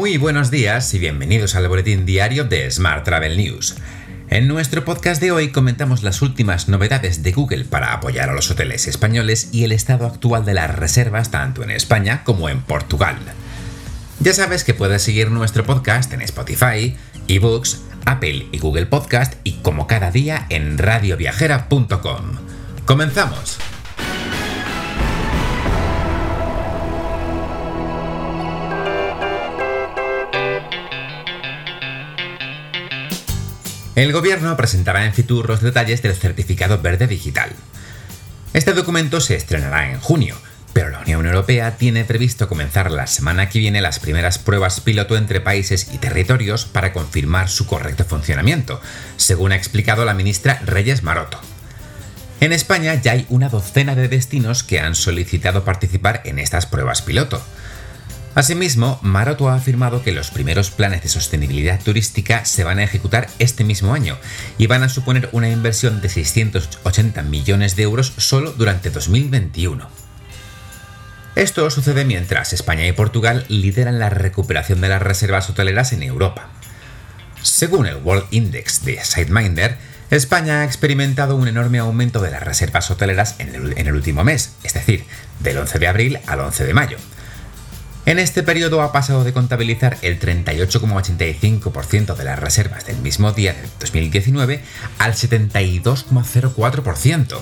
Muy buenos días y bienvenidos al boletín diario de Smart Travel News. En nuestro podcast de hoy comentamos las últimas novedades de Google para apoyar a los hoteles españoles y el estado actual de las reservas tanto en España como en Portugal. Ya sabes que puedes seguir nuestro podcast en Spotify, eBooks, Apple y Google Podcast y como cada día en radioviajera.com. ¡Comenzamos! El gobierno presentará en Fitur los detalles del certificado verde digital. Este documento se estrenará en junio, pero la Unión Europea tiene previsto comenzar la semana que viene las primeras pruebas piloto entre países y territorios para confirmar su correcto funcionamiento, según ha explicado la ministra Reyes Maroto. En España ya hay una docena de destinos que han solicitado participar en estas pruebas piloto. Asimismo, Maroto ha afirmado que los primeros planes de sostenibilidad turística se van a ejecutar este mismo año y van a suponer una inversión de 680 millones de euros solo durante 2021. Esto sucede mientras España y Portugal lideran la recuperación de las reservas hoteleras en Europa. Según el World Index de SiteMinder, España ha experimentado un enorme aumento de las reservas hoteleras en el, en el último mes, es decir, del 11 de abril al 11 de mayo en este periodo ha pasado de contabilizar el 38,85% de las reservas del mismo día de 2019 al 72,04%.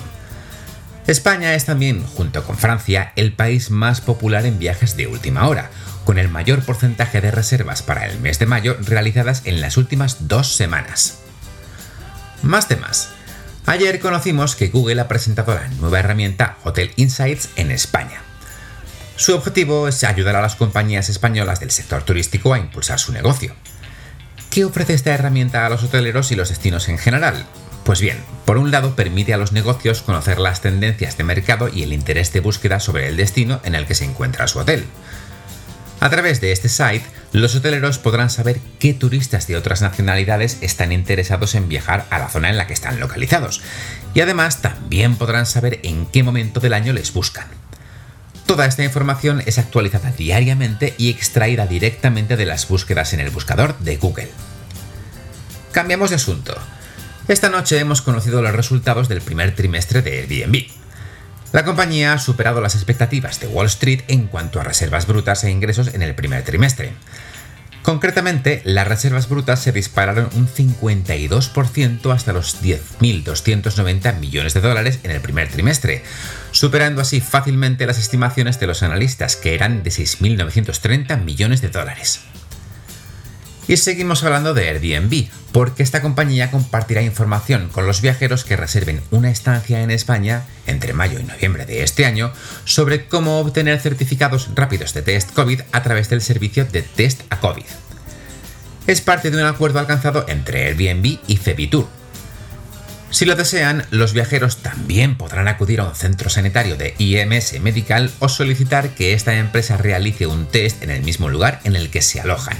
España es también, junto con Francia, el país más popular en viajes de última hora, con el mayor porcentaje de reservas para el mes de mayo realizadas en las últimas dos semanas. Más temas. Ayer conocimos que Google ha presentado la nueva herramienta Hotel Insights en España. Su objetivo es ayudar a las compañías españolas del sector turístico a impulsar su negocio. ¿Qué ofrece esta herramienta a los hoteleros y los destinos en general? Pues bien, por un lado permite a los negocios conocer las tendencias de mercado y el interés de búsqueda sobre el destino en el que se encuentra su hotel. A través de este site, los hoteleros podrán saber qué turistas de otras nacionalidades están interesados en viajar a la zona en la que están localizados, y además también podrán saber en qué momento del año les buscan. Toda esta información es actualizada diariamente y extraída directamente de las búsquedas en el buscador de Google. Cambiamos de asunto. Esta noche hemos conocido los resultados del primer trimestre de Airbnb. La compañía ha superado las expectativas de Wall Street en cuanto a reservas brutas e ingresos en el primer trimestre. Concretamente, las reservas brutas se dispararon un 52% hasta los 10.290 millones de dólares en el primer trimestre, superando así fácilmente las estimaciones de los analistas, que eran de 6.930 millones de dólares. Y seguimos hablando de Airbnb, porque esta compañía compartirá información con los viajeros que reserven una estancia en España entre mayo y noviembre de este año sobre cómo obtener certificados rápidos de test COVID a través del servicio de test a COVID. Es parte de un acuerdo alcanzado entre Airbnb y Febitur. Si lo desean, los viajeros también podrán acudir a un centro sanitario de IMS Medical o solicitar que esta empresa realice un test en el mismo lugar en el que se alojan.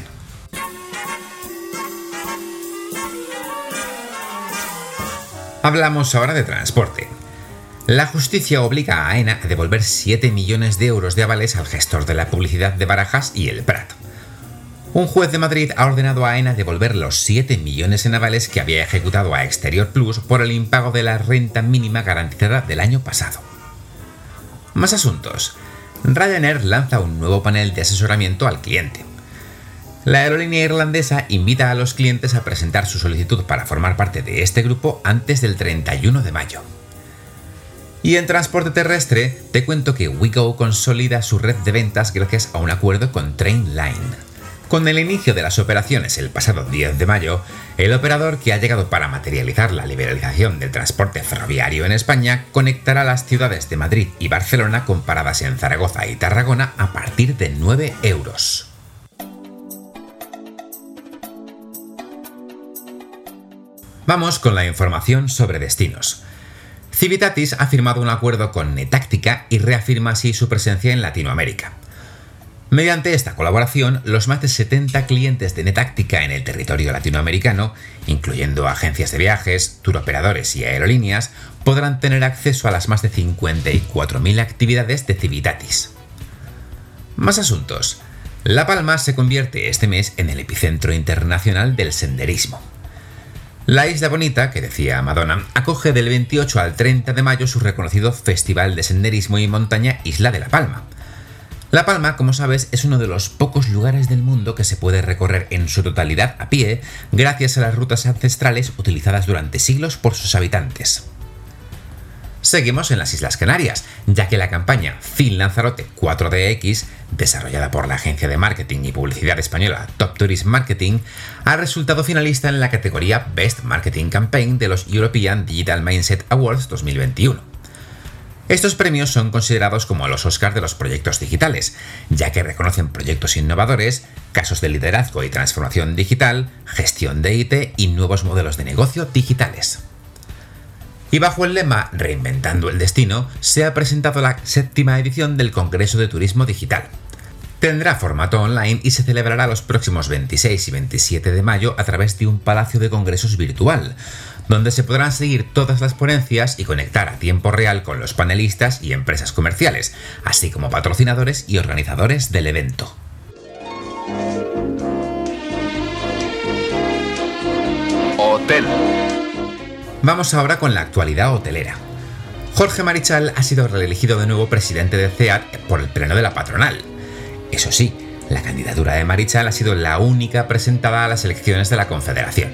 Hablamos ahora de transporte. La justicia obliga a AENA a devolver 7 millones de euros de avales al gestor de la publicidad de Barajas y el Prat. Un juez de Madrid ha ordenado a AENA devolver los 7 millones en avales que había ejecutado a Exterior Plus por el impago de la renta mínima garantizada del año pasado. Más asuntos. Ryanair lanza un nuevo panel de asesoramiento al cliente. La aerolínea irlandesa invita a los clientes a presentar su solicitud para formar parte de este grupo antes del 31 de mayo. Y en transporte terrestre, te cuento que WeGo consolida su red de ventas gracias a un acuerdo con Trainline. Con el inicio de las operaciones el pasado 10 de mayo, el operador que ha llegado para materializar la liberalización del transporte ferroviario en España conectará las ciudades de Madrid y Barcelona con paradas en Zaragoza y Tarragona a partir de 9 euros. Vamos con la información sobre destinos. Civitatis ha firmado un acuerdo con Netáctica y reafirma así su presencia en Latinoamérica. Mediante esta colaboración, los más de 70 clientes de Netáctica en el territorio latinoamericano, incluyendo agencias de viajes, turoperadores y aerolíneas, podrán tener acceso a las más de 54.000 actividades de Civitatis. Más asuntos. La Palma se convierte este mes en el epicentro internacional del senderismo. La Isla Bonita, que decía Madonna, acoge del 28 al 30 de mayo su reconocido Festival de Senderismo y Montaña Isla de La Palma. La Palma, como sabes, es uno de los pocos lugares del mundo que se puede recorrer en su totalidad a pie gracias a las rutas ancestrales utilizadas durante siglos por sus habitantes. Seguimos en las Islas Canarias, ya que la campaña Fin Lanzarote 4DX, desarrollada por la agencia de marketing y publicidad española Top Tourist Marketing, ha resultado finalista en la categoría Best Marketing Campaign de los European Digital Mindset Awards 2021. Estos premios son considerados como los Oscars de los proyectos digitales, ya que reconocen proyectos innovadores, casos de liderazgo y transformación digital, gestión de IT y nuevos modelos de negocio digitales. Y bajo el lema Reinventando el Destino, se ha presentado la séptima edición del Congreso de Turismo Digital. Tendrá formato online y se celebrará los próximos 26 y 27 de mayo a través de un palacio de congresos virtual, donde se podrán seguir todas las ponencias y conectar a tiempo real con los panelistas y empresas comerciales, así como patrocinadores y organizadores del evento. Vamos ahora con la actualidad hotelera. Jorge Marichal ha sido reelegido de nuevo presidente de CEAT por el pleno de la patronal. Eso sí, la candidatura de Marichal ha sido la única presentada a las elecciones de la Confederación.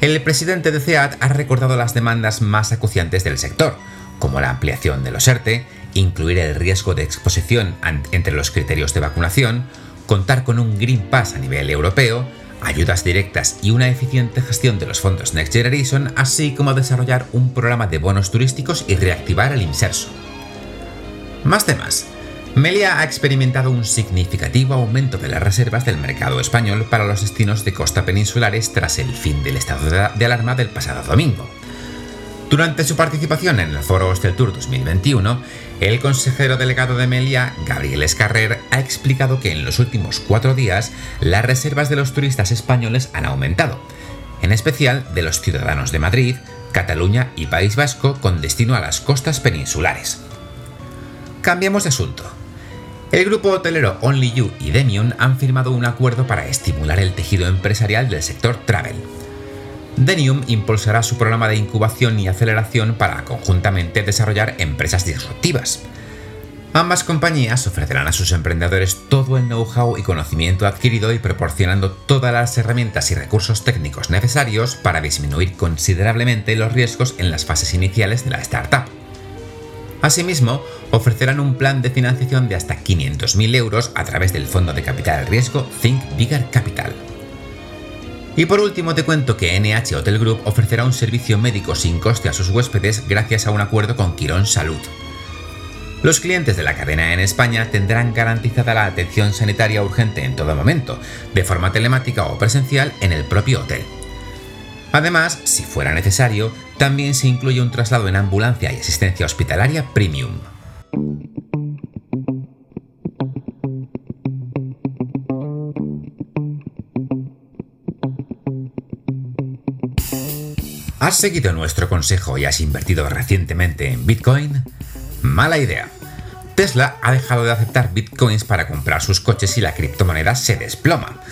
El presidente de CEAT ha recordado las demandas más acuciantes del sector, como la ampliación de los ERTE, incluir el riesgo de exposición entre los criterios de vacunación, contar con un Green Pass a nivel europeo, ayudas directas y una eficiente gestión de los fondos Next Generation, así como desarrollar un programa de bonos turísticos y reactivar el inserso. Más temas. Melia ha experimentado un significativo aumento de las reservas del mercado español para los destinos de costa peninsulares tras el fin del estado de alarma del pasado domingo. Durante su participación en el Foro Hostel Tour 2021, el consejero delegado de Melia, Gabriel Escarrer, ha explicado que en los últimos cuatro días las reservas de los turistas españoles han aumentado, en especial de los ciudadanos de Madrid, Cataluña y País Vasco con destino a las costas peninsulares. Cambiamos de asunto. El grupo hotelero Only You y Demion han firmado un acuerdo para estimular el tejido empresarial del sector travel. Denium impulsará su programa de incubación y aceleración para conjuntamente desarrollar empresas disruptivas. Ambas compañías ofrecerán a sus emprendedores todo el know-how y conocimiento adquirido y proporcionando todas las herramientas y recursos técnicos necesarios para disminuir considerablemente los riesgos en las fases iniciales de la startup. Asimismo, ofrecerán un plan de financiación de hasta 500.000 euros a través del fondo de capital riesgo Think Bigger Capital. Y por último te cuento que NH Hotel Group ofrecerá un servicio médico sin coste a sus huéspedes gracias a un acuerdo con Quirón Salud. Los clientes de la cadena en España tendrán garantizada la atención sanitaria urgente en todo momento, de forma telemática o presencial en el propio hotel. Además, si fuera necesario, también se incluye un traslado en ambulancia y asistencia hospitalaria premium. ¿Has seguido nuestro consejo y has invertido recientemente en Bitcoin? Mala idea. Tesla ha dejado de aceptar bitcoins para comprar sus coches y la criptomoneda se desploma.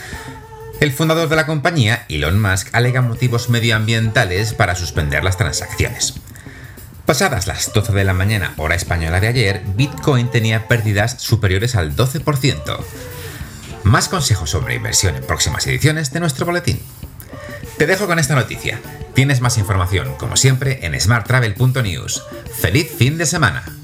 El fundador de la compañía, Elon Musk, alega motivos medioambientales para suspender las transacciones. Pasadas las 12 de la mañana, hora española de ayer, Bitcoin tenía pérdidas superiores al 12%. Más consejos sobre inversión en próximas ediciones de nuestro boletín. Te dejo con esta noticia. Tienes más información, como siempre, en smarttravel.news. ¡Feliz fin de semana!